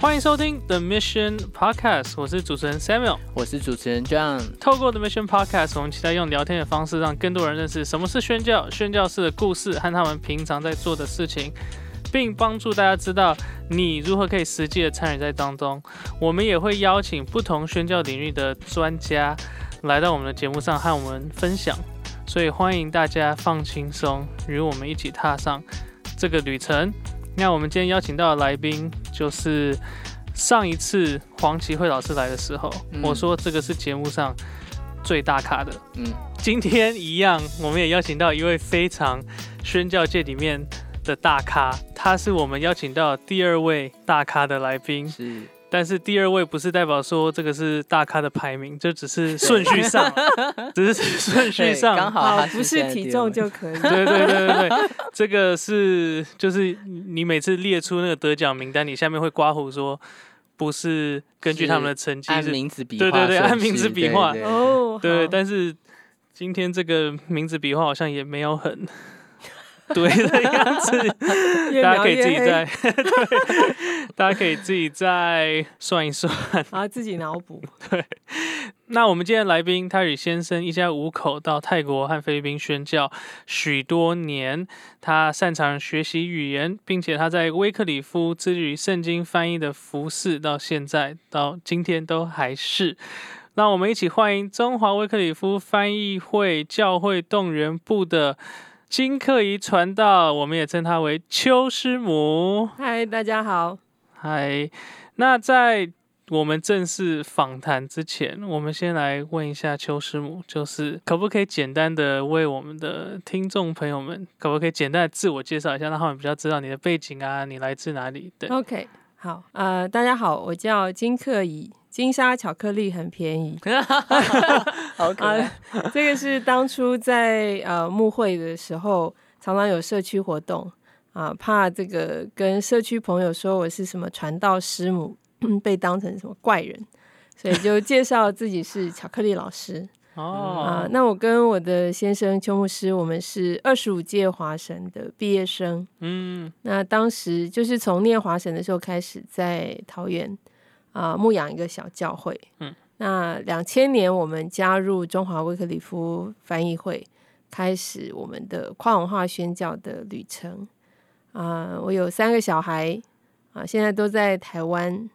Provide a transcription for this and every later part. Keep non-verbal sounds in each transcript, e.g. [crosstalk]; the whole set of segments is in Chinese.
欢迎收听 The Mission Podcast，我是主持人 Samuel。我是主持人 John。透过 The Mission Podcast，我们期待用聊天的方式，让更多人认识什么是宣教、宣教士的故事和他们平常在做的事情，并帮助大家知道你如何可以实际的参与在当中。我们也会邀请不同宣教领域的专家来到我们的节目上和我们分享，所以欢迎大家放轻松，与我们一起踏上这个旅程。那我们今天邀请到的来宾就是上一次黄奇慧老师来的时候，嗯我说这个是节目上最大咖的。嗯，今天一样，我们也邀请到一位非常宣教界里面的大咖，他是我们邀请到第二位大咖的来宾。是但是第二位不是代表说这个是大咖的排名，这只是顺序上，[laughs] 只是顺序上。刚好不是体重就可以。对对对对对，[laughs] 这个是就是你每次列出那个得奖名单，你下面会刮胡说不是根据他们的成绩按是，名字比划对对对按名字序比划。哦，对，但是今天这个名字比划好像也没有很 [laughs] 对的样子，[laughs] 大家可以自己再 [laughs] 对，大家可以自己再算一算。然后自己脑补。对那我们今天的来宾，泰宇先生一家五口到泰国和菲律宾宣教许多年，他擅长学习语言，并且他在威克里夫致力于圣经翻译的服饰，到现在到今天都还是。让我们一起欢迎中华威克里夫翻译会教会动员部的金克仪传道，我们也称他为邱师母。嗨，大家好。嗨，那在我们正式访谈之前，我们先来问一下邱师母，就是可不可以简单的为我们的听众朋友们，可不可以简单的自我介绍一下，让他们比较知道你的背景啊，你来自哪里？对，OK，好，呃，大家好，我叫金克怡，金沙巧克力很便宜。[laughs] [laughs] 好可爱。啊，这个是当初在呃幕会的时候，常常有社区活动啊，怕这个跟社区朋友说我是什么传道师母，被当成什么怪人，所以就介绍自己是巧克力老师。[laughs] 哦啊哦，，那我跟我的先生邱牧师，我们是二十五届华神的毕业生。嗯那当时就是从念华神的时候开始，在桃园啊、牧养一个小教会。嗯，那两千年我们加入中华威克里夫翻译会，开始我们的跨文化宣教的旅程。啊、我有三个小孩啊、现在都在台湾。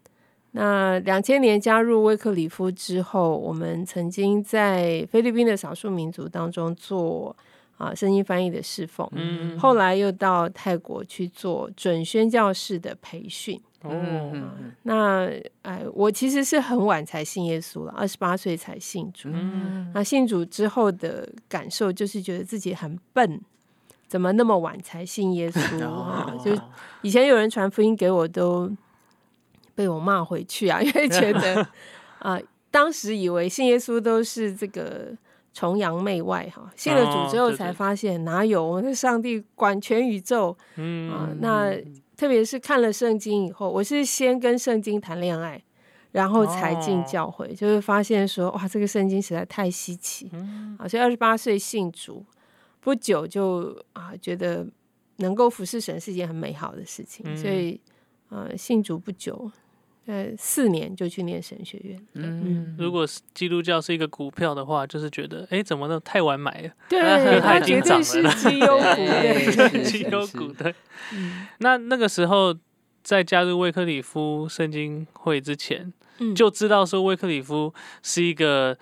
那两千年加入威克里夫之后，我们曾经在菲律宾的少数民族当中做啊声音翻译的侍奉。嗯，后来又到泰国去做准宣教士的培训。哦，那哎，我其实是很晚才信耶稣了，二十八岁才信主。嗯那信主之后的感受就是觉得自己很笨，怎么那么晚才信耶稣 [laughs] 啊？哦就以前有人传福音给我，都被我骂回去啊，[laughs] 因为觉得 [laughs] 啊、当时以为信耶稣都是这个崇洋媚外哈，信了主之后才发现哪有我们的上帝管全宇宙嗯啊、那特别是看了圣经以后，我是先跟圣经谈恋爱。然后才进哦教会，就是发现说，哇，这个圣经实在太稀奇，嗯啊，所以二十八岁信主，不久就啊觉得能够服侍神是一件很美好的事情，嗯所以呃信主不久，呃四年就去念神学院。嗯，如果是基督教是一个股票的话，就是觉得，哎，怎么都太晚买了，对，[laughs] 它他已经涨了绝对是绩优股，[laughs] 绩优股对。嗯那那个时候在加入威克里夫圣经会之前，嗯就知道说威克里夫是一个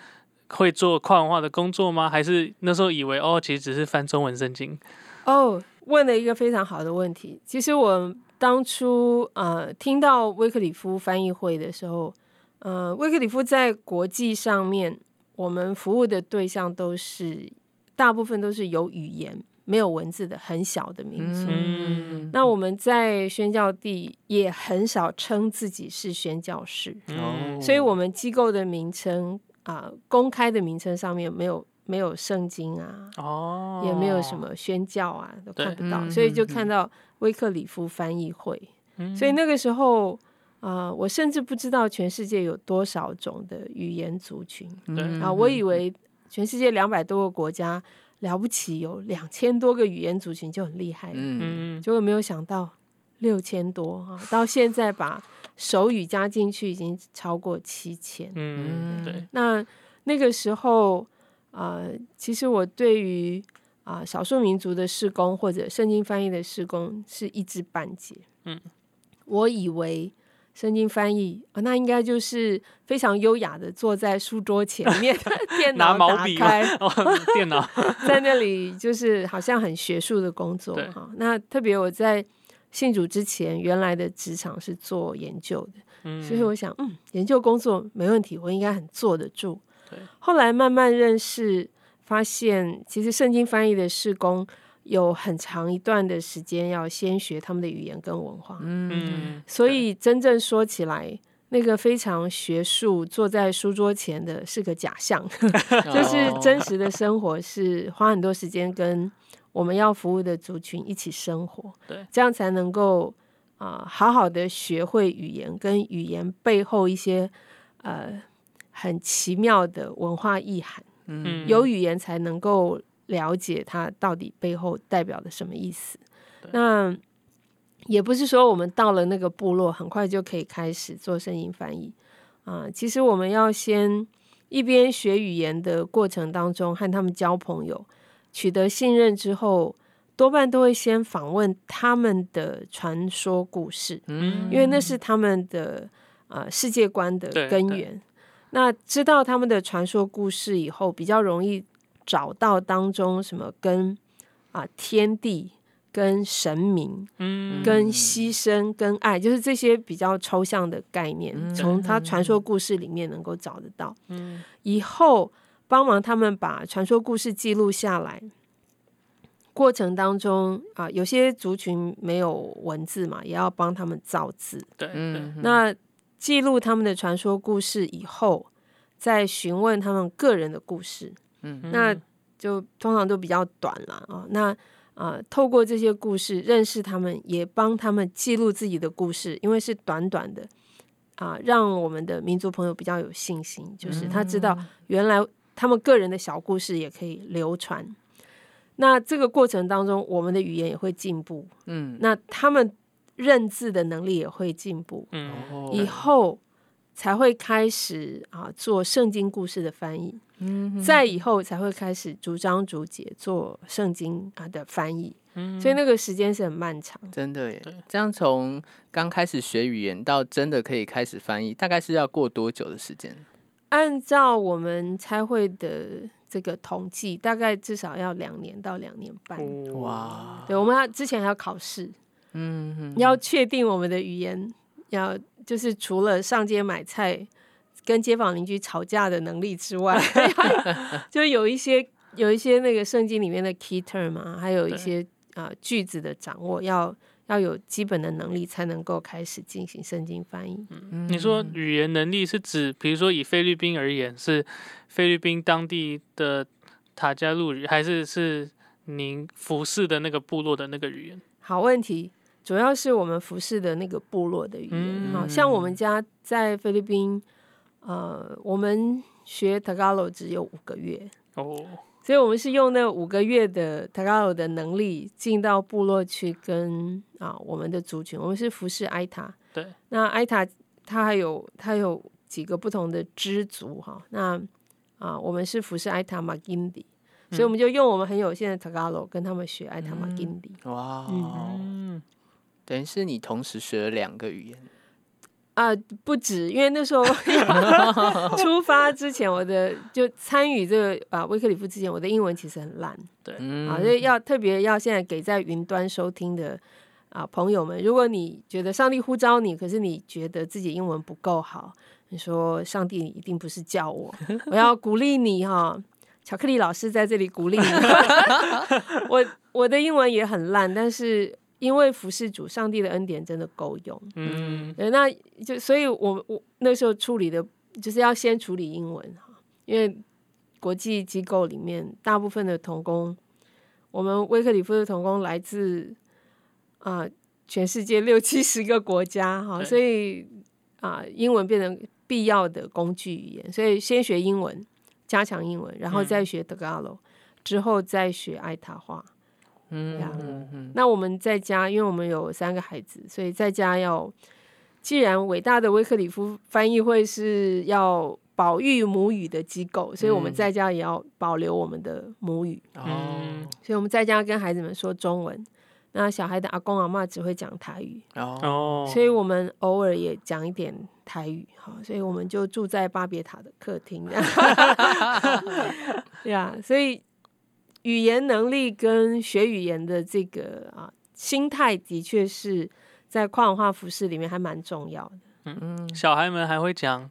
会做跨文化的工作吗？还是那时候以为哦，其实只是翻中文圣经？哦，问了一个非常好的问题。其实我当初呃听到威克里夫翻译会的时候，呃，威克里夫在国际上面，我们服务的对象都是大部分都是有语言没有文字的很小的民族。嗯。那我们在宣教地也很少称自己是宣教士，嗯。所以我们机构的名称啊、公开的名称上面没有没有圣经啊，哦，也没有什么宣教啊，都看不到，嗯所以就嗯看到威克里夫翻译会。嗯，所以那个时候，啊，我甚至不知道全世界有多少种的语言族群对。啊，我以为全世界两百多个国家了不起，有两千多个语言族群就很厉害了，嗯。嗯。结果没有想到六千多啊，到现在把手语加进去已经超过七千。嗯，对，那那个时候，呃，其实我对于啊、少数民族的施工或者圣经翻译的施工是一知半解。嗯，我以为圣经翻译啊、那应该就是非常优雅的坐在书桌前面，[laughs] 电拿脑打开，哦，电脑，[laughs] 在那里就是好像很学术的工作对哈。那特别我在信主之前，原来的职场是做研究的，嗯，所以我想，嗯，研究工作没问题，我应该很坐得住对。后来慢慢认识，发现其实圣经翻译的施工有很长一段的时间要先学他们的语言跟文化，嗯，所以真正说起来。那个非常学术，坐在书桌前的是个假象，[laughs] [laughs] 就是哦真实的生活是花很多时间跟我们要服务的族群一起生活，对，这样才能够啊、好好的学会语言，跟语言背后一些呃很奇妙的文化意涵。嗯，有语言才能够了解它到底背后代表的什么意思。那也不是说我们到了那个部落，很快就可以开始做声音翻译啊、其实我们要先一边学语言的过程当中，和他们交朋友，取得信任之后，多半都会先访问他们的传说故事。嗯，因为那是他们的呃世界观的根源。那知道他们的传说故事以后，比较容易找到当中什么跟啊、天地、跟神明、嗯，跟牺牲、跟爱，就是这些比较抽象的概念，从他传说故事里面能够找得到。嗯，以后帮忙他们把传说故事记录下来。过程当中啊、有些族群没有文字嘛，也要帮他们造字。对，对，嗯，那记录他们的传说故事以后，再询问他们个人的故事，嗯那就通常都比较短了啊。那啊、透过这些故事认识他们，也帮他们记录自己的故事，因为是短短的啊、让我们的民族朋友比较有信心，就是他知道原来他们个人的小故事也可以流传。那这个过程当中，我们的语言也会进步，嗯，那他们认字的能力也会进步。以后才会开始啊做圣经故事的翻译，嗯再以后才会开始逐章逐节做圣经啊的翻译，嗯所以那个时间是很漫长。真的耶对，这样从刚开始学语言到真的可以开始翻译，大概是要过多久的时间？按照我们差会的这个统计，大概至少要两年到两年半。哦哇，对，我们要之前还要考试，嗯嗯要确定我们的语言，要就是除了上街买菜、跟街坊邻居吵架的能力之外，[laughs] 就有一些有一些那个圣经里面的 key term 啊，还有一些啊、句子的掌握，要要有基本的能力才能够开始进行圣经翻译。嗯你说语言能力是指，比如说以菲律宾而言，是菲律宾当地的塔加路语，还是是您服侍的那个部落的那个语言？好问题，主要是我们服饰的那个部落的语言。好、嗯像我们家在菲律宾，呃，我们学 Tagalog 只有五个月，哦，所以我们是用那五个月的 Tagalog 的能力进到部落去跟啊我们的族群，我们是服侍埃塔。对，那埃塔它还有它有几个不同的支族哈，那啊我们是服饰埃塔马金迪，所以我们就用我们很有限的 Tagalog 跟他们学埃塔马金迪。哇，嗯，等于是你同时学了两个语言，啊，不止，因为那时候 [laughs] 出发之前，我的就参与这个啊威克里夫之前，我的英文其实很烂嗯啊，所以要特别要现在给在云端收听的啊朋友们，如果你觉得上帝呼召你，可是你觉得自己英文不够好，你说上帝一定不是叫我，我要鼓励你哈。巧克力老师在这里鼓励你，[laughs] 我我的英文也很烂，但是因为服侍主，上帝的恩典真的够用。嗯，对，那就所以我，我那时候处理的就是要先处理英文哈，因为国际机构里面大部分的童工，我们威克里夫的童工来自啊、全世界六七十个国家哈，所以啊、英文变成必要的工具语言，所以先学英文，加强英文，然后嗯再学 Tagalog，、之后再学爱塔话。嗯呀。嗯嗯那我们在家，因为我们有三个孩子，所以在家要既然伟大的威克里夫翻译会是要保育母语的机构，所以我们嗯。在家也要保留我们的母语，哦。嗯，所以我们在家跟孩子们说中文。那小孩的阿公阿妈只会讲台语，哦。哦，所以我们偶尔也讲一点台语，好，所以我们就住在巴别塔的客厅，[laughs] [laughs] 对啊，所以语言能力跟学语言的这个啊心态，的确是在跨文化服饰里面还蛮重要的。嗯小孩们还会讲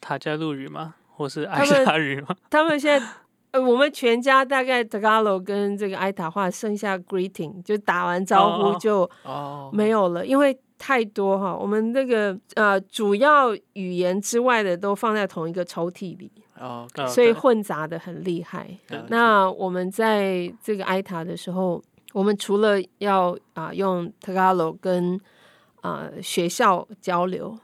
塔加路语吗？或是爱他们沙语吗？[laughs] 他们现在。呃，我们全家大概 Tagalog 跟这个埃塔话，剩下 greeting 就打完招呼就哦没有了，因为太多哈。我们那个呃主要语言之外的都放在同一个抽屉里，哦呃所以混杂的很厉害。那我们在这个埃塔的时候，我们除了要啊、用 Tagalog 跟啊、学校交流，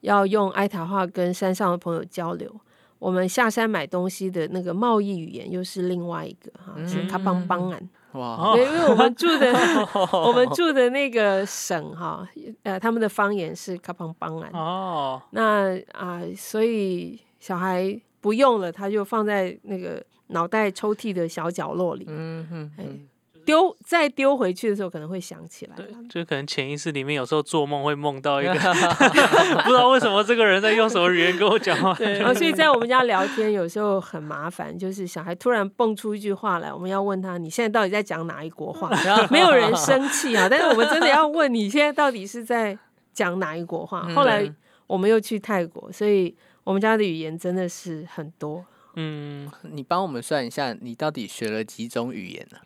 要用埃塔话跟山上的朋友交流。我们下山买东西的那个贸易语言又是另外一个哈，是卡邦邦安。哇因为我们住的 [laughs] 我们住的那个省哈，呃，他们的方言是卡邦邦安。哦，那啊、所以小孩不用了，他就放在那个脑袋抽屉的小角落里，嗯哼丢再丢回去的时候可能会想起来。对，就可能潜意识里面有时候做梦会梦到一个，[laughs] 不知道为什么这个人在用什么语言跟我讲话。然后所以在我们家聊天有时候很麻烦，就是小孩突然蹦出一句话来，我们要问他你现在到底在讲哪一国话？[laughs] 没有人生气啊，但是我们真的要问你现在到底是在讲哪一国话？嗯后来我们又去泰国，所以我们家的语言真的是很多。嗯，你帮我们算一下，你到底学了几种语言呢、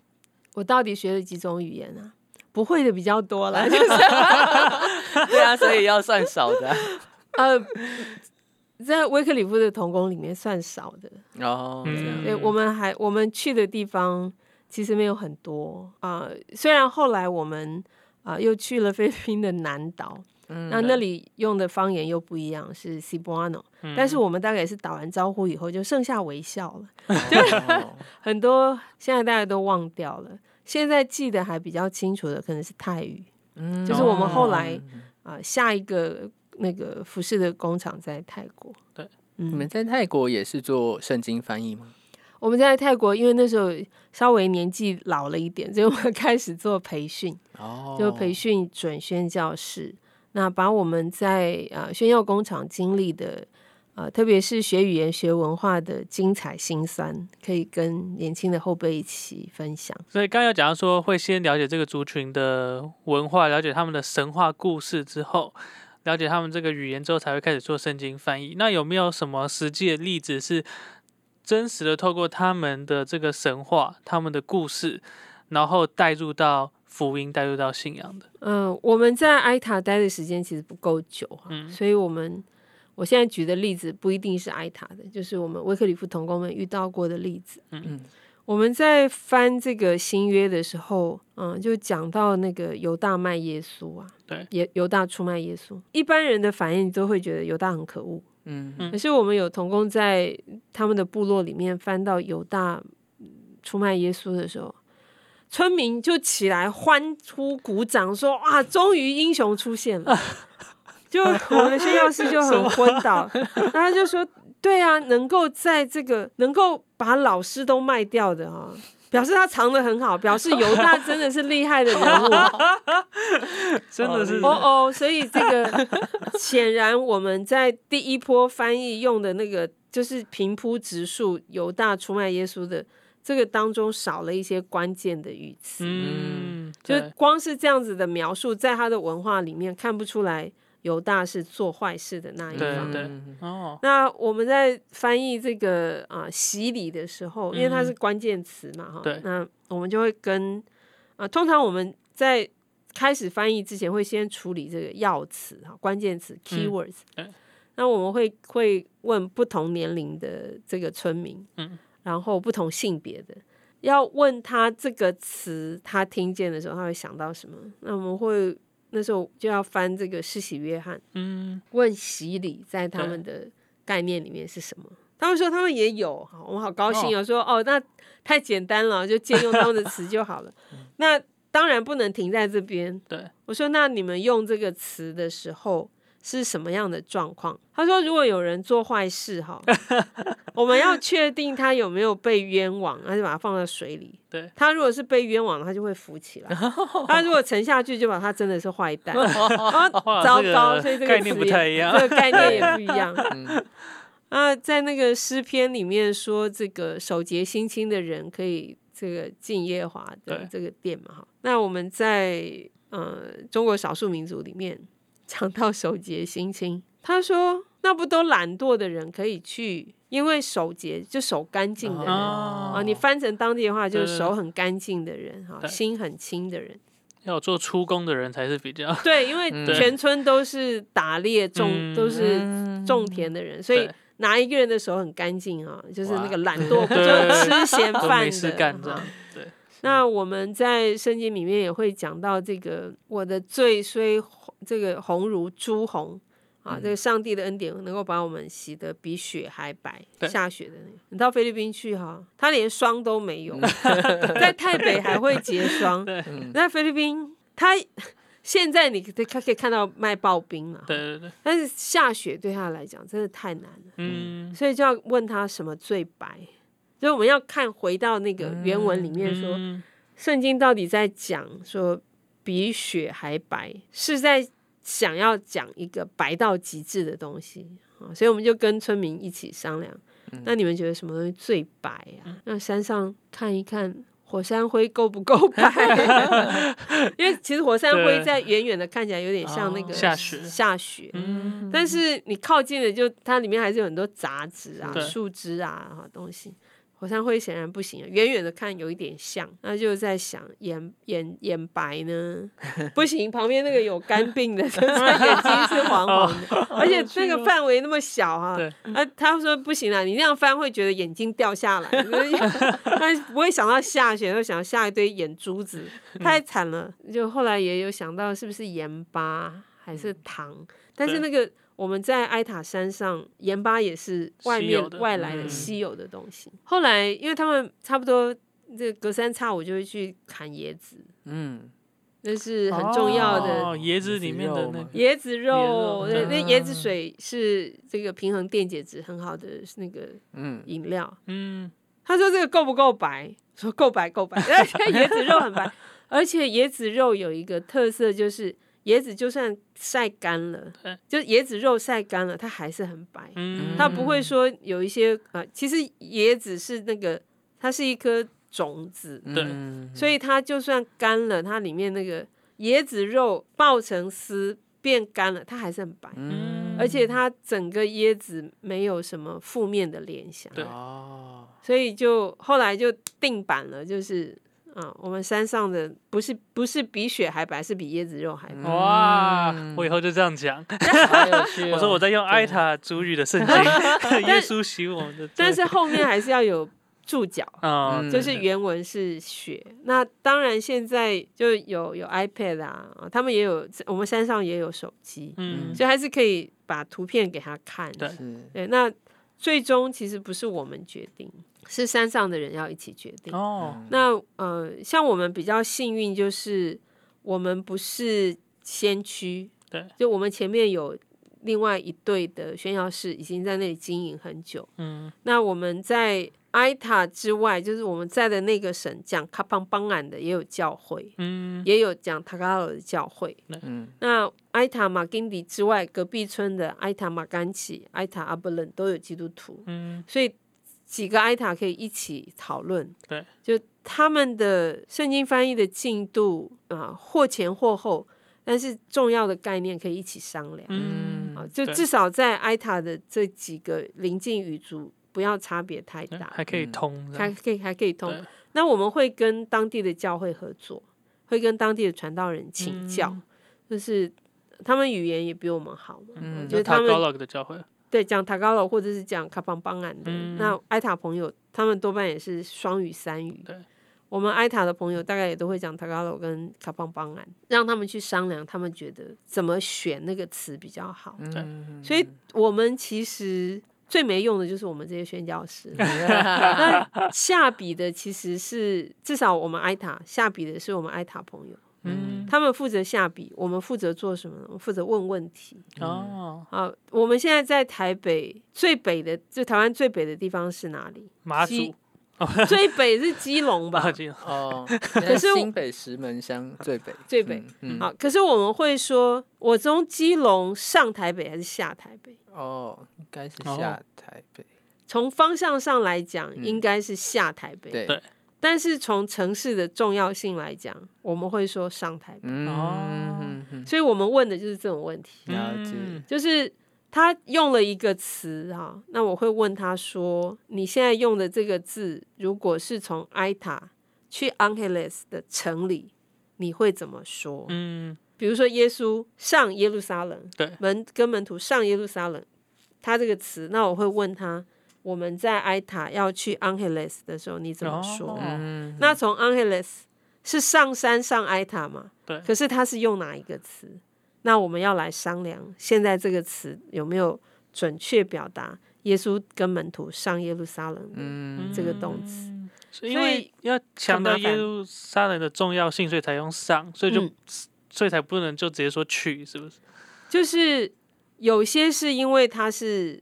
我到底学了几种语言啊？不会的比较多啦，[laughs] 就是 [laughs] 对啊，所以要算少的啊。呃，在威克里夫的童工里面算少的。哦，我们还我们去的地方其实没有很多啊、虽然后来我们啊、又去了菲律宾的南岛，嗯那那里用的方言又不一样，是 Cebuano，、但是我们大概也是打完招呼以后就剩下微笑了，[laughs] 哦很多现在大家都忘掉了。现在记得还比较清楚的可能是泰语，嗯就是我们后来啊、下一个那个服饰的工厂在泰国。对，嗯，你们在泰国也是做圣经翻译吗？我们在泰国，因为那时候稍微年纪老了一点，所以我们开始做培训，哦，就培训准宣教士。那把我们在啊、呃宣教工厂经历的，呃，特别是学语言、学文化的精彩辛酸，可以跟年轻的后辈一起分享。所以刚刚有讲到说，会先了解这个族群的文化，了解他们的神话故事之后，了解他们这个语言之后，才会开始做圣经翻译。那有没有什么实际的例子是真实的透过他们的这个神话、他们的故事，然后带入到福音、带入到信仰的？嗯、我们在埃塔待的时间其实不够久哈，嗯。所以我们我现在举的例子不一定是埃塔的，就是我们威克里夫童工们遇到过的例子。嗯。我们在翻这个新约的时候，嗯，就讲到那个犹大卖耶稣啊，对，犹犹大出卖耶稣，一般人的反应都会觉得犹大很可恶。嗯。嗯。可是我们有童工在他们的部落里面翻到犹大嗯出卖耶稣的时候，村民就起来欢呼鼓掌说：“啊，终于英雄出现了！” [laughs] 就我们的宣教师就很昏倒，[laughs] 然后他就说：“对啊，能够在这个能够把老师都卖掉的啊、表示他藏的很好，表示犹大真的是厉害的人物。[laughs] 真的是哦哦，所以这个显然我们在第一波翻译用的那个就是平铺直述犹大出卖耶稣的这个当中少了一些关键的语词，嗯，就光是这样子的描述，在他的文化里面看不出来犹大是做坏事的那一方。对。对嗯哦，那我们在翻译这个啊、洗礼的时候，因为它是关键词嘛，哈、对。那我们就会跟啊、通常我们在开始翻译之前会先处理这个要词哈，关键词 keywords，、对。那我们会会问不同年龄的这个村民，嗯，然后不同性别的。要问他这个词，他听见的时候，他会想到什么？那我们会那时候就要翻这个世袭约翰，嗯，问洗礼在他们的概念里面是什么？他们说他们也有，好，我们好高兴哦，说哦，那太简单了，就借用他们的词就好了。[laughs] 那当然不能停在这边。对，我说那你们用这个词的时候是什么样的状况。他说，如果有人做坏事哈，[laughs] 我们要确定他有没有被冤枉，那就把他放在水里。对他如果是被冤枉，他就会浮起来；[laughs] 他如果沉下去，就把他真的是坏蛋。[laughs] 啊，糟糕，所以这个概念也不太一样这个概念也不一样。嗯啊，在那个诗篇里面说，这个守节心清的人可以这个进耶和华的对这个殿嘛，哈。那我们在呃中国少数民族里面讲到守节心清，他说那不都懒惰的人可以去，因为守节就守干净的人。哦啊，你翻成当地的话，就是手很干净的人，哈，[laughs] 心很清的人。要做出工的人才是比较 [laughs] 对，因为嗯全村都是打猎种，嗯都是种田的人，所以拿一个人的手很干净啊？就是那个哇懒惰，[laughs] 就对吃闲都饭没事的干这样哈。对，那我们在圣经里面也会讲到这个，我的罪虽红这个红如朱红啊，这个上帝的恩典能够把我们洗得比雪还白。下雪的那个，你到菲律宾去哈，他连霜都没有，[laughs] 在台北还会结霜。对。嗯。在菲律宾，他现在你可可以看到卖刨冰嘛，对对对，但是下雪对他来讲真的太难了。嗯，所以就要问他什么最白，所以我们要看回到那个原文里面说，嗯圣经到底在讲说比雪还白，是在想要讲一个白到极致的东西啊，所以我们就跟村民一起商量，那你们觉得什么东西最白啊？那山上看一看。火山灰够不够白？[laughs] 因为其实火山灰在远远的看起来有点像那个哦下雪下雪，嗯，但是你靠近了就，它里面还是有很多杂质啊、树枝啊东西。火山灰显然不行，远远的看有一点像，那就在想眼眼眼白呢，[laughs] 不行，旁边那个有肝病的，[laughs] 就是眼睛是黄黄的，而且那个范围那么小啊、啊，他说不行啊，你那样翻会觉得眼睛掉下来，[laughs] 他不会想到下雪，会想到下一堆眼珠子，太惨了。就后来也有想到是不是盐巴还是糖，但是那个我们在埃塔山上，盐巴也是外面外来的嗯稀有的东西。后来因为他们差不多这隔三差五就会去砍椰子，嗯，那是很重要的哦椰子里面的那椰子肉吗个，椰子肉，椰子肉那那椰子水是这个平衡电解质很好的那个嗯饮料。嗯，他说这个够不够白？说够白，够白。而 [laughs] 且椰子肉很白，而且椰子肉有一个特色，就是椰子就算晒干了对，就椰子肉晒干了，它还是很白。嗯，它不会说有一些呃，其实椰子是那个，它是一颗种子，对。嗯所以它就算干了，它里面那个椰子肉爆成丝变干了，它还是很白。嗯，而且它整个椰子没有什么负面的联想，对。哦，所以就后来就定版了，就是啊，我们山上的不是不是比雪还白，是比椰子肉还白。哇嗯，我以后就这样讲。[laughs] 我说我在用艾塔主语的圣经，[laughs] 耶稣洗我们的。[laughs] 但是后面还是要有注脚，啊，嗯就是原文是雪。那当然现在就有有 iPad 啊，啊他们也有，我们山上也有手机，嗯，所以还是可以把图片给他看。对对，那最终其实不是我们决定，是山上的人要一起决定。哦，那呃，像我们比较幸运，就是我们不是先驱，对，就我们前面有另外一队的宣教士已经在那里经营很久。嗯，那我们在埃塔之外，就是我们在的那个省讲卡邦邦安的也有教会，嗯，也有讲塔卡罗的教会。嗯那埃塔马金迪之外，隔壁村的埃塔马甘奇、埃塔阿布伦都有基督徒。嗯，所以几个埃塔可以一起讨论。对，就他们的圣经翻译的进度啊、或前或后，但是重要的概念可以一起商量。嗯，啊，就至少在埃塔的这几个邻近语族不要差别太大，对还可以通还可以还可以通。那我们会跟当地的教会合作，会跟当地的传道人请教，嗯就是他们语言也比我们好嘛，嗯就是他们 Tagalog 的教会，对，讲塔高楼或者是讲卡邦邦安的，嗯那埃塔朋友他们多半也是双语三语。对，我们埃塔的朋友大概也都会讲塔高楼跟卡邦邦安，让他们去商量，他们觉得怎么选那个词比较好。嗯，所以我们其实最没用的就是我们这些宣教师。[laughs] 那下笔的其实是至少我们埃塔下笔的是我们埃塔朋友，嗯，他们负责下笔，我们负责做什么呢？我们负责问问题。哦，好，我们现在在台北最北的，就台湾最北的地方是哪里？马基祖，最北是基隆吧 [laughs] 哦，[laughs] 可是新北石门乡最北，最北嗯，嗯好，可是我们会说，我从基隆上台北还是下台北？哦，应该是哦下台北，从方向上来讲，嗯应该是下台北。对对但是从城市的重要性来讲，我们会说上台北。嗯哦所以我们问的就是这种问题，了解嗯就是他用了一个词哈，那我会问他说：你现在用的这个字，如果是从埃塔去 Angeles 的城里，你会怎么说？嗯，比如说耶稣上耶路撒冷，对门跟门徒上耶路撒冷，他这个词，那我会问他，我们在埃塔要去 Angeles 的时候，你怎么说？哦嗯，那从 Angeles 是上山上埃塔嘛？对可是他是用哪一个词？那我们要来商量，现在这个词有没有准确表达耶稣跟门徒上耶路撒冷的嗯这个动词？因所为以要强调耶路撒冷的重要性，所以才用上，所以就、嗯所以才不能就直接说去，是不是？就是有些是因为它是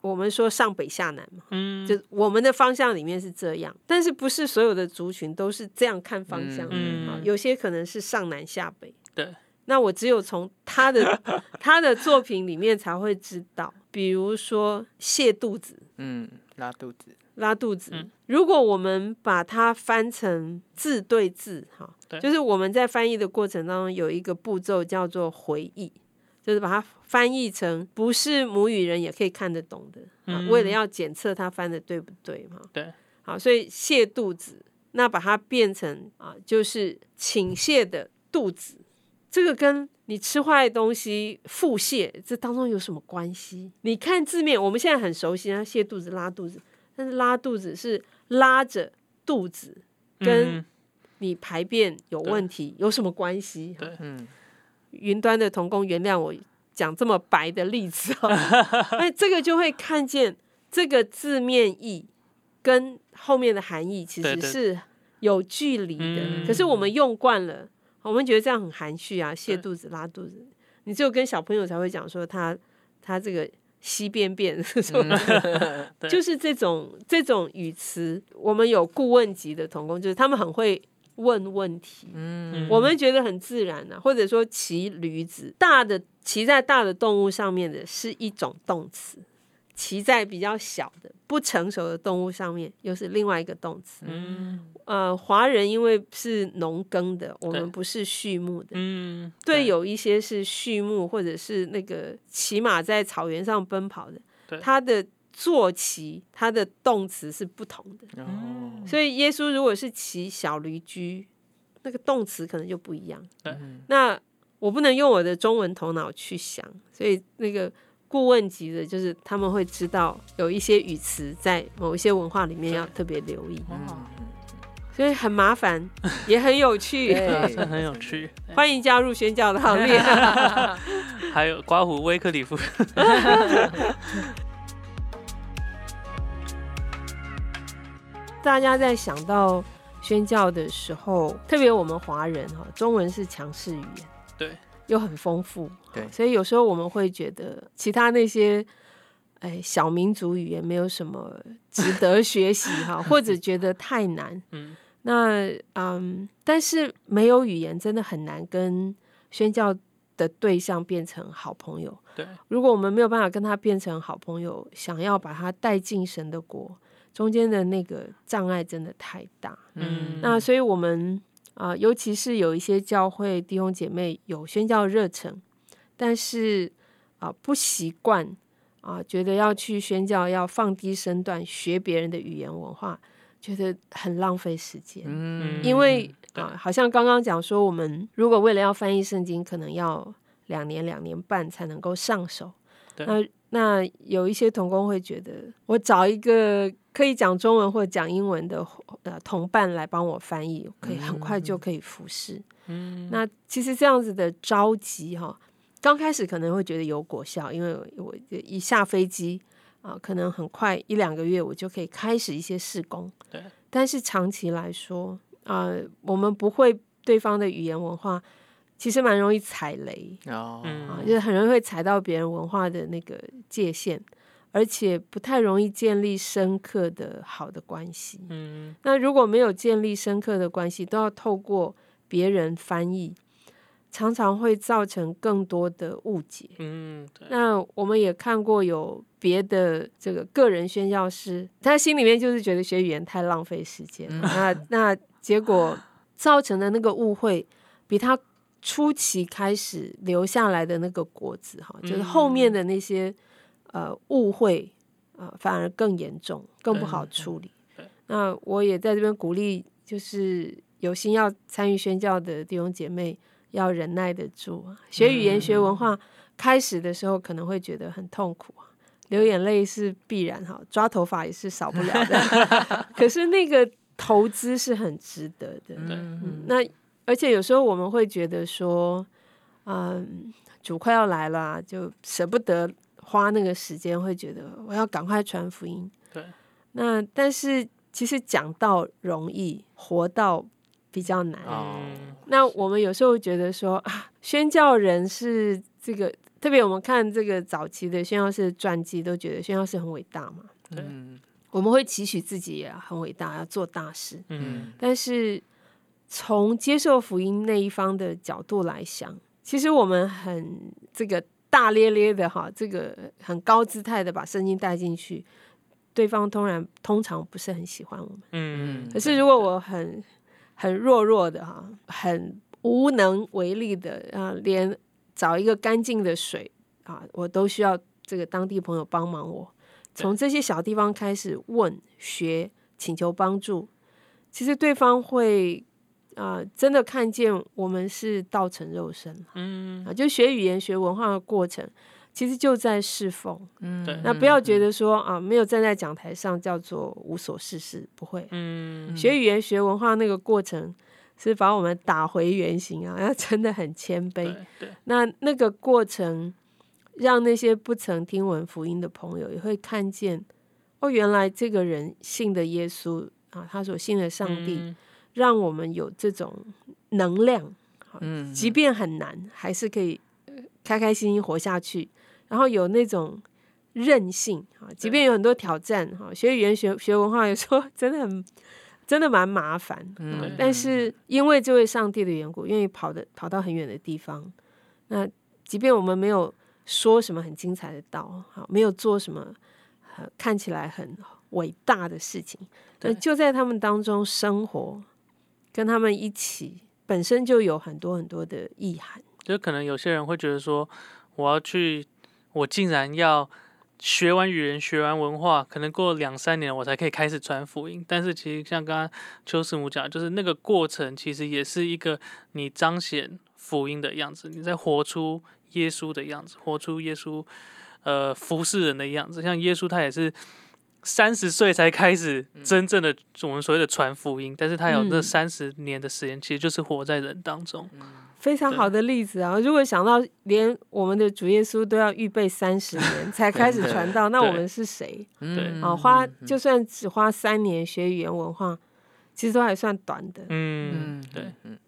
我们说上北下南嘛，嗯，就我们的方向里面是这样，但是不是所有的族群都是这样看方向的嗯啊？有些可能是上南下北。对，那我只有从他的他的作品里面才会知道，比如说泻肚子、嗯，拉肚子，拉肚子。嗯如果我们把它翻成字对字，哈对，就是我们在翻译的过程当中有一个步骤叫做回忆，就是把它翻译成不是母语人也可以看得懂的，啊嗯。为了要检测它翻的对不对嘛。对，好，所以泻肚子，那把它变成啊，就是倾泻的肚子，这个跟你吃坏的东西腹泻，这当中有什么关系？你看字面，我们现在很熟悉，啊泻肚子、拉肚子，但是拉肚子是拉着肚子，跟嗯。你排便有问题有什么关系？对。嗯云端的童工，原谅我讲这么白的例子哦，那 [laughs] 这个就会看见这个字面意跟后面的含义其实是有距离的。嗯。可是我们用惯了，我们觉得这样很含蓄啊，对。泻肚子、拉肚子，你只有跟小朋友才会讲说他他这个稀便便 [laughs] 什么的。[laughs] 就是这种这种语词，我们有顾问级的童工，就是他们很会问问题。嗯。我们觉得很自然啊，或者说骑驴子，大的骑在大的动物上面的是一种动词，骑在比较小的不成熟的动物上面又是另外一个动词。嗯。呃，华人因为是农耕的，我们不是畜牧的，嗯，对，有一些是畜牧或者是那个骑马在草原上奔跑的对，它的坐骑它的动词是不同的。哦，所以耶稣如果是骑小驴驹，那个动词可能就不一样。嗯那我不能用我的中文头脑去想，所以那个顾问级的，就是他们会知道有一些语词在某一些文化里面要特别留意，所以很麻烦，也很有趣。对很有趣。[laughs] 欢迎加入宣教的行列。[laughs] 还有刮胡威克里夫，大家在想到宣教的时候，特别我们华人哈，中文是强势语言，对，又很丰富，对所以有时候我们会觉得其他那些。哎，小民族语言没有什么值得学习哈，[laughs] 或者觉得太难。嗯那嗯，但是没有语言真的很难跟宣教的对象变成好朋友。对，如果我们没有办法跟他变成好朋友，想要把他带进神的国，中间的那个障碍真的太大。嗯，那所以我们啊、尤其是有一些教会弟兄姐妹有宣教热忱，但是啊、不习惯啊，觉得要去宣教，要放低身段学别人的语言文化，觉得很浪费时间。嗯因为对啊，好像刚刚讲说，我们如果为了要翻译圣经，可能要两年、两年半才能够上手。对那那有一些童工会觉得，我找一个可以讲中文或讲英文的呃同伴来帮我翻译，可以很快就可以服侍。嗯，那其实这样子的着急哈，刚开始可能会觉得有果效，因为我一下飞机啊，可能很快一两个月我就可以开始一些试工。对，但是长期来说，啊，我们不会对方的语言文化，其实蛮容易踩雷哦，啊，嗯就是很容易会踩到别人文化的那个界限，而且不太容易建立深刻的好的关系。嗯。那如果没有建立深刻的关系，都要透过别人翻译，常常会造成更多的误解。嗯，对，那我们也看过有别的这个个人宣教师，他心里面就是觉得学语言太浪费时间，那那结果造成的那个误会，比他初期开始留下来的那个果子哈，就是后面的那些呃误会呃反而更严重，更不好处理。那我也在这边鼓励，就是有心要参与宣教的弟兄姐妹，要忍耐得住啊。学语言、学文化，开始的时候可能会觉得很痛苦啊，流眼泪是必然哈，抓头发也是少不了的。[laughs] 可是那个投资是很值得的。对嗯，那而且有时候我们会觉得说，嗯，主快要来了啊，就舍不得花那个时间，会觉得我要赶快传福音。对，那但是其实讲到容易，活到比较难。那我们有时候觉得说啊，宣教人是这个，特别我们看这个早期的宣教士的传记，都觉得宣教士很伟大嘛。对嗯我们会期许自己也很伟大，要做大事。嗯但是从接受福音那一方的角度来想，其实我们很这个大咧咧的哈，这个很高姿态的把圣经带进去，对方通然通常不是很喜欢我们。嗯，可是如果我很很弱弱的哈，很无能为力的啊，连找一个干净的水啊，我都需要这个当地朋友帮忙我。从这些小地方开始问、学、请求帮助，其实对方会啊、真的看见我们是道成肉身嗯啊，就学语言、学文化的过程，其实就在侍奉。嗯对那不要觉得说啊，没有站在讲台上叫做无所事事，不会。嗯学语言、学文化那个过程是把我们打回原形啊，[laughs] 要真的很谦卑。那那个过程，让那些不曾听闻福音的朋友也会看见，哦，原来这个人信的耶稣啊，他所信的上帝，嗯让我们有这种能量，嗯即便很难，还是可以呃开开心心活下去，然后有那种韧性啊，即便有很多挑战哈，学语言学学文化有时候真的很真的蛮麻烦，嗯。但是因为这位上帝的缘故，愿意跑的跑到很远的地方，那即便我们没有说什么很精彩的道，好，没有做什么呃看起来很伟大的事情，对。那就在他们当中生活，跟他们一起，本身就有很多很多的意涵。就可能有些人会觉得说，我要去，我竟然要学完语言、学完文化，可能过两三年我才可以开始传福音。但是其实像刚刚邱师母讲，就是那个过程其实也是一个你彰显福音的样子，你在活出耶稣的样子，活出耶稣呃服侍人的样子。像耶稣他也是。三十岁才开始真正的我们所谓的传福音，但是他有这嗯三十年的时间，其实就是活在人当中。非常好的例子啊！如果想到连我们的主耶稣都要预备三十 [laughs] 年才开始传道，那我们是谁对啊？花就算只花三年学语言文化，其实都还算短的。嗯，对，嗯。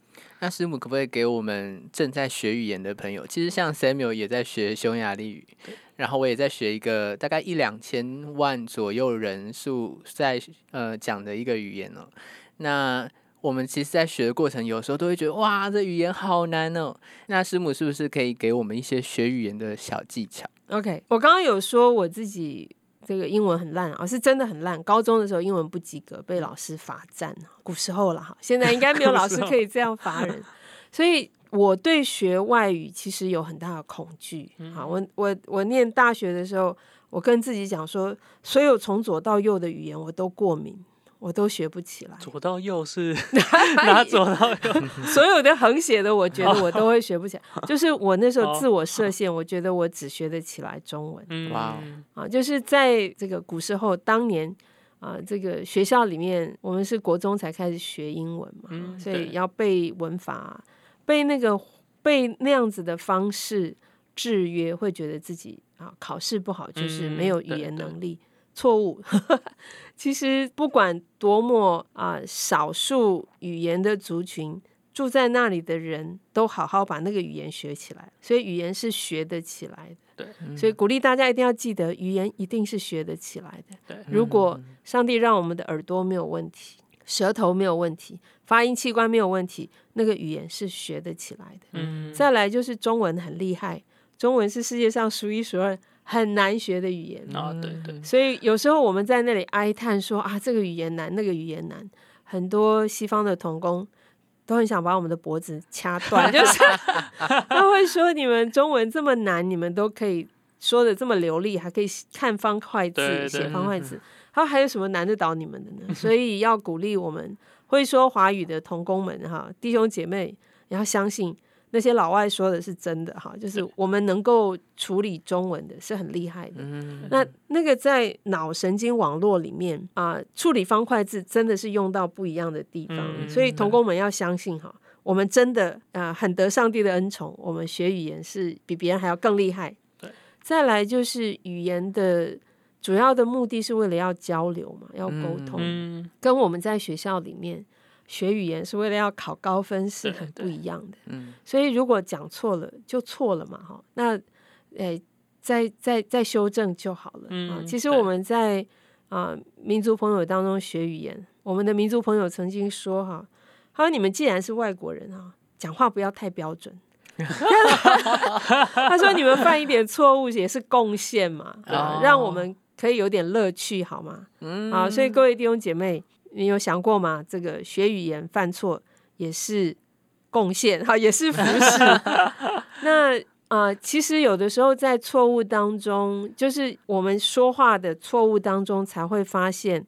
那师母可不可以给我们正在学语言的朋友？其实像 Samuel 也在学匈牙利语，然后我也在学一个大概一两千万左右人数在呃讲的一个语言哦。那我们其实，在学的过程，有时候都会觉得哇，这语言好难哦。那师母是不是可以给我们一些学语言的小技巧？OK，我刚刚有说我自己这个英文很烂啊，是真的很烂。高中的时候英文不及格，被老师罚站。古时候了哈，现在应该没有老师可以这样罚人。所以我对学外语其实有很大的恐惧。好，我我我念大学的时候，我跟自己讲说，所有从左到右的语言我都过敏，我都学不起来。左到右是 [laughs] 拿左到右，[laughs] 所有的横写的，我觉得我都会学不起来。就是我那时候自我设限，我觉得我只学得起来中文嗯，哇啊。就是在这个古时候，当年啊，这个学校里面，我们是国中才开始学英文嘛，嗯所以要背文法，背那个背那样子的方式制约，会觉得自己啊考试不好，就是没有语言能力。错误，[laughs] 其实不管多么啊、少数语言的族群，住在那里的人都好好把那个语言学起来，所以语言是学得起来的。对，所以鼓励大家一定要记得，语言一定是学得起来的。对如果上帝让我们的耳朵没有问题，舌头没有问题，发音器官没有问题，那个语言是学得起来的。嗯，再来就是中文很厉害，中文是世界上数一数二很难学的语言。啊，对对，所以有时候我们在那里哀叹说啊，这个语言难，那个语言难。很多西方的童工都很想把我们的脖子掐断，[laughs] 就是他会说你们中文这么难，你们都可以说的这么流利，还可以看方块字、写方块字，他还有什么难得倒你们的呢？所以要鼓励我们会说华语的童工们哈，弟兄姐妹，你要相信。那些老外说的是真的哈，就是我们能够处理中文的是很厉害的。那那个在脑神经网络里面啊、处理方块字真的是用到不一样的地方，嗯所以童工们要相信哈，我们真的啊、很得上帝的恩宠，我们学语言是比别人还要更厉害。对，再来就是语言的主要的目的是为了要交流嘛，要沟通，嗯，跟我们在学校里面学语言是为了要考高分是很不一样的。嗯所以如果讲错了就错了嘛，哈，那诶、再再再修正就好了。啊，嗯对其实我们在啊、民族朋友当中学语言，我们的民族朋友曾经说哈，他说你们既然是外国人哈，讲话不要太标准。[laughs] 他说你们犯一点错误也是贡献嘛，让我们可以有点乐趣好吗？嗯啊，所以各位弟兄姐妹，你有想过吗？这个学语言犯错也是贡献，哈，也是服饰。[laughs] 那啊、呃其实有的时候在错误当中，就是我们说话的错误当中，才会发现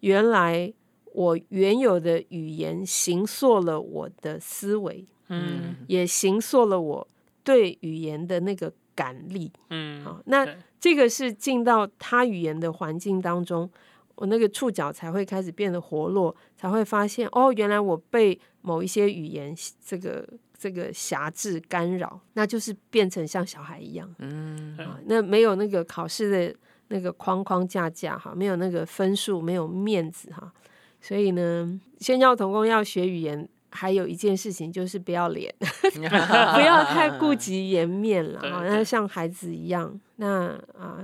原来我原有的语言形塑了我的思维，嗯也形塑了我对语言的那个感力。嗯，好，那这个是进到他语言的环境当中，我那个触角才会开始变得活络，才会发现哦，原来我被某一些语言这个这个辖制干扰，那就是变成像小孩一样嗯啊，那没有那个考试的那个框框架架哈，没有那个分数，没有面子哈，所以呢，先教童工要学语言。还有一件事情就是不要脸，[laughs] 不要太顾 [laughs] 及颜面了哈，对对那像孩子一样。那啊、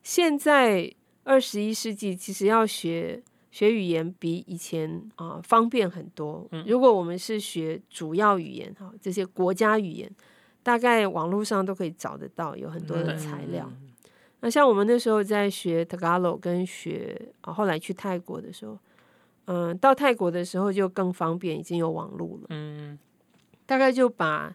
现在二十一世纪其实要学学语言比以前啊、方便很多。嗯如果我们是学主要语言哈，这些国家语言，大概网络上都可以找得到，有很多的嗯材料。那像我们那时候在学 Tagalog 跟学啊，后来去泰国的时候，嗯、到泰国的时候就更方便，已经有网络了。嗯大概就把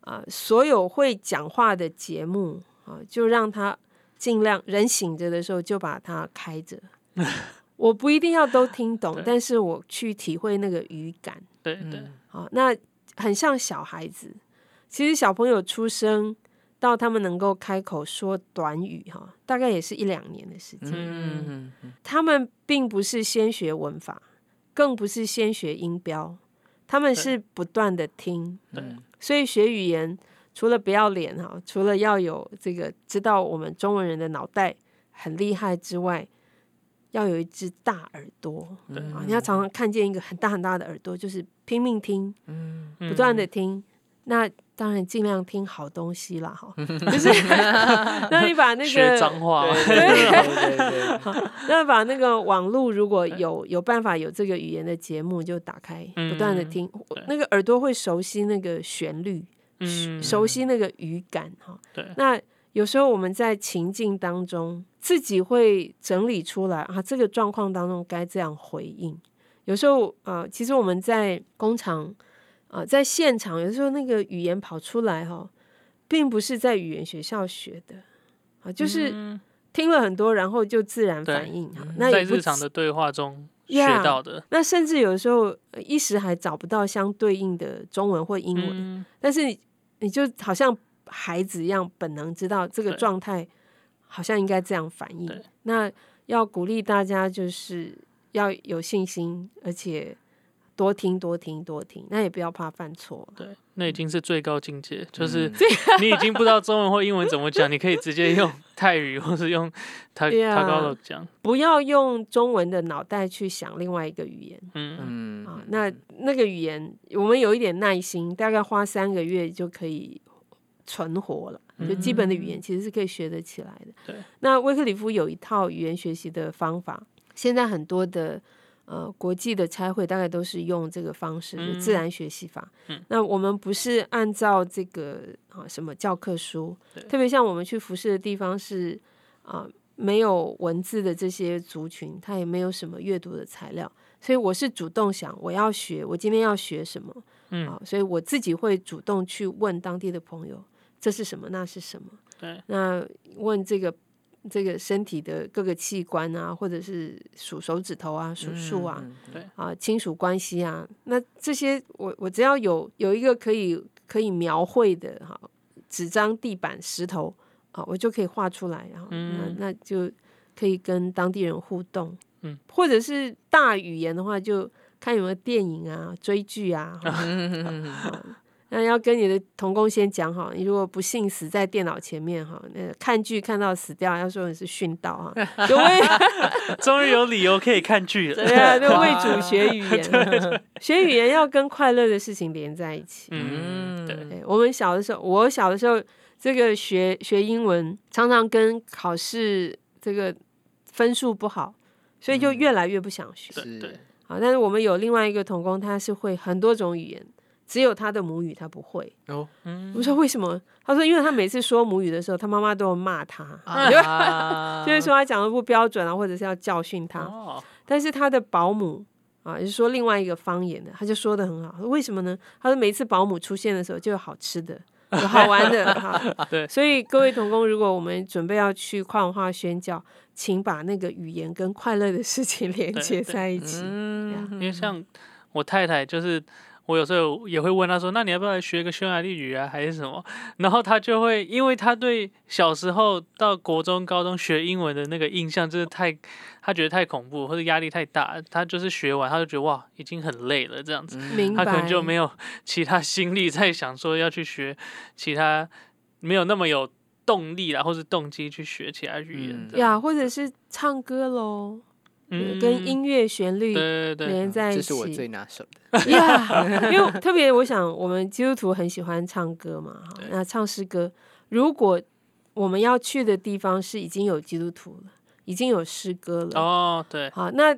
啊、所有会讲话的节目啊、就让他尽量人醒着的时候就把它开着。[laughs] 我不一定要都听懂，但是我去体会那个语感对对，好、那很像小孩子。其实小朋友出生到他们能够开口说短语哈、大概也是一两年的时间。嗯他们并不是先学文法，更不是先学音标，他们是不断的听。对所以学语言除了不要脸哈，除了要有这个知道我们中文人的脑袋很厉害之外，要有一只大耳朵对啊！你要常常看见一个很大很大的耳朵，就是拼命听，嗯不断的听。那当然尽量听好东西啦，哈，[laughs] 就是 [laughs] 那你把那学个脏话，对对对 [laughs] 对，那把那个网络如果有有办法有这个语言的节目，就打开，不断的嗯听，对那个耳朵会熟悉那个旋律，嗯，熟悉那个语感哈。对那有时候我们在情境当中，自己会整理出来啊，这个状况当中该这样回应。有时候呃，其实我们在工厂呃，在现场，有时候那个语言跑出来哈，并不是在语言学校学的啊，就是嗯听了很多，然后就自然反应哈。那在日常的对话中学到的，那甚至有时候呃一时还找不到相对应的中文或英文，嗯但是你你就好像孩子一样本能知道这个状态好像应该这样反应。那要鼓励大家就是要有信心，而且多听多听多听，那也不要怕犯错。对，那已经是最高境界，就是嗯 [laughs] 你已经不知道中文或英文怎么讲，你可以直接用 [laughs] 泰语或是用他他高的讲，不要用中文的脑袋去想另外一个语言嗯嗯啊。那那个语言，我们有一点耐心，大概花三个月就可以存活了。就基本的语言其实是可以学得起来的。对，那威克里夫有一套语言学习的方法，现在很多的呃国际的差会大概都是用这个方式，就自然学习法。嗯那我们不是按照这个啊什么教科书，特别像我们去服侍的地方是啊没有文字的这些族群，他也没有什么阅读的材料，所以我是主动想我要学，我今天要学什么。嗯啊，所以我自己会主动去问当地的朋友，这是什么，那是什么？对，那问这个这个身体的各个器官啊，或者是数手指头啊、数数啊，嗯对。啊亲属关系啊，那这些我我只要有有一个可以可以描绘的哈，纸张、地板、石头啊，我就可以画出来，然后、嗯。那那就可以跟当地人互动，嗯，或者是大语言的话就。看有没有电影啊、追剧啊，[laughs] 哈 [laughs] 那要跟你的童工先讲好，你如果不幸死在电脑前面哈，那个看剧看到死掉，要说你是殉道哈，[laughs] 就为 [laughs] 终于有理由可以看剧了。[laughs] 对啊，就为主学语言，学语言要跟快乐的事情连在一起。嗯，对，对，我们小的时候，我小的时候，这个学学英文常常跟考试这个分数不好，所以就越来越不想学。是对对啊，但是我们有另外一个童工，他是会很多种语言，只有他的母语他不会。哦嗯我说为什么？他说因为他每次说母语的时候，他妈妈都要骂他，啊 [laughs] 就是说他讲的不标准啊，或者是要教训他。哦，但是他的保姆啊，也是说另外一个方言的，他就说的很好。为什么呢？他说每次保姆出现的时候，就有好吃的，[laughs] 有好玩的哈。对所以各位童工，如果我们准备要去跨文化宣教，请把那个语言跟快乐的事情连接在一起。嗯因为像我太太就是。我有时候也会问他说：“那你要不要来学个匈牙利语啊，还是什么？”然后他就会，因为他对小时候到国中、高中学英文的那个印象，就是太，他觉得太恐怖或者压力太大，他就是学完，他就觉得哇，已经很累了这样子。他可能就没有其他心力在想说要去学其他，没有那么有动力啦，或是动机去学其他语言的。呀，或者是唱歌喽，嗯跟音乐旋律连在一起。这是我最拿手的。[laughs] [laughs] 呀因为特别我想，我们基督徒很喜欢唱歌嘛，哈，那唱诗歌，如果我们要去的地方是已经有基督徒了，已经有诗歌了，哦，对，好，那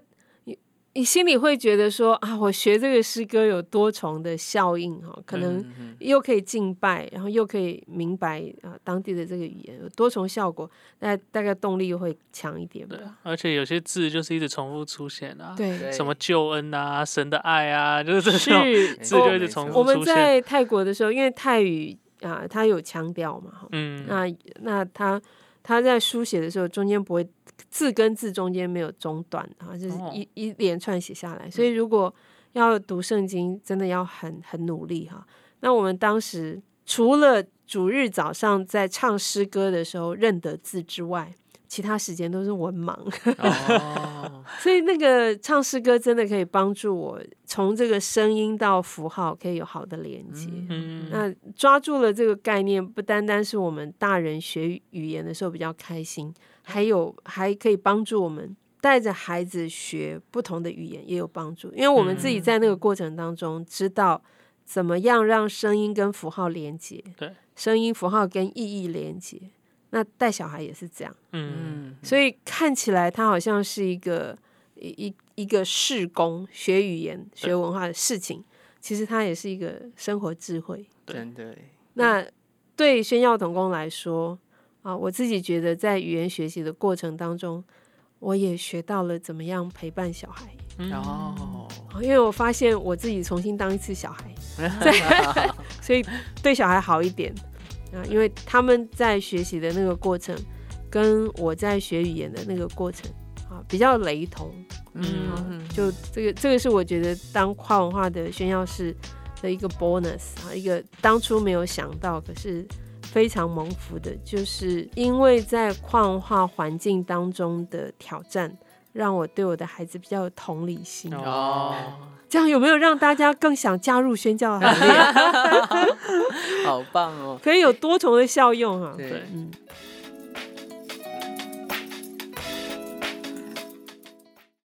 你你心里会觉得说啊，我学这个诗歌有多重的效应哈，可能又可以敬拜，然后又可以明白啊当地的这个语言有多重效果，那大概动力会强一点吧对。，而且有些字就是一直重复出现啊，对，什么救恩啊、神的爱啊，就是这种字就一直重我们复出现。在泰国的时候，因为泰语啊，它有腔调嘛，哈，嗯，那那他他在书写的时候，中间不会字跟字中间没有中断啊，就是哦一、一连串写下来。所以如果要读圣经，真的要很很努力哈。那我们当时除了主日早上在唱诗歌的时候认得字之外，其他时间都是文盲，[laughs] 哦，所以那个唱诗歌真的可以帮助我从这个声音到符号可以有好的连接。嗯，那抓住了这个概念，不单单是我们大人学语言的时候比较开心，还有还可以帮助我们带着孩子学不同的语言也有帮助，因为我们自己在那个过程当中知道怎么样让声音跟符号连接，对，声音符号跟意义连接。那带小孩也是这样，嗯，嗯，所以看起来他好像是一个一一一个事工学语言、学文化的事情，其实他也是一个生活智慧。对。真的，那对宣耀童工来说啊，我自己觉得在语言学习的过程当中，我也学到了怎么样陪伴小孩。嗯。哦，啊因为我发现我自己重新当一次小孩 [laughs] [laughs] 所以对小孩好一点啊，因为他们在学习的那个过程，跟我在学语言的那个过程啊比较雷同。嗯，就这个，这个是我觉得当跨文化的宣教士的一个 bonus 啊，一个当初没有想到，可是非常蒙福的，就是因为在跨文化环境当中的挑战，让我对我的孩子比较有同理心。哦，这样有没有让大家更想加入宣教行列？[laughs] [laughs] 好棒哦！可以有多重的效用啊！对对，嗯。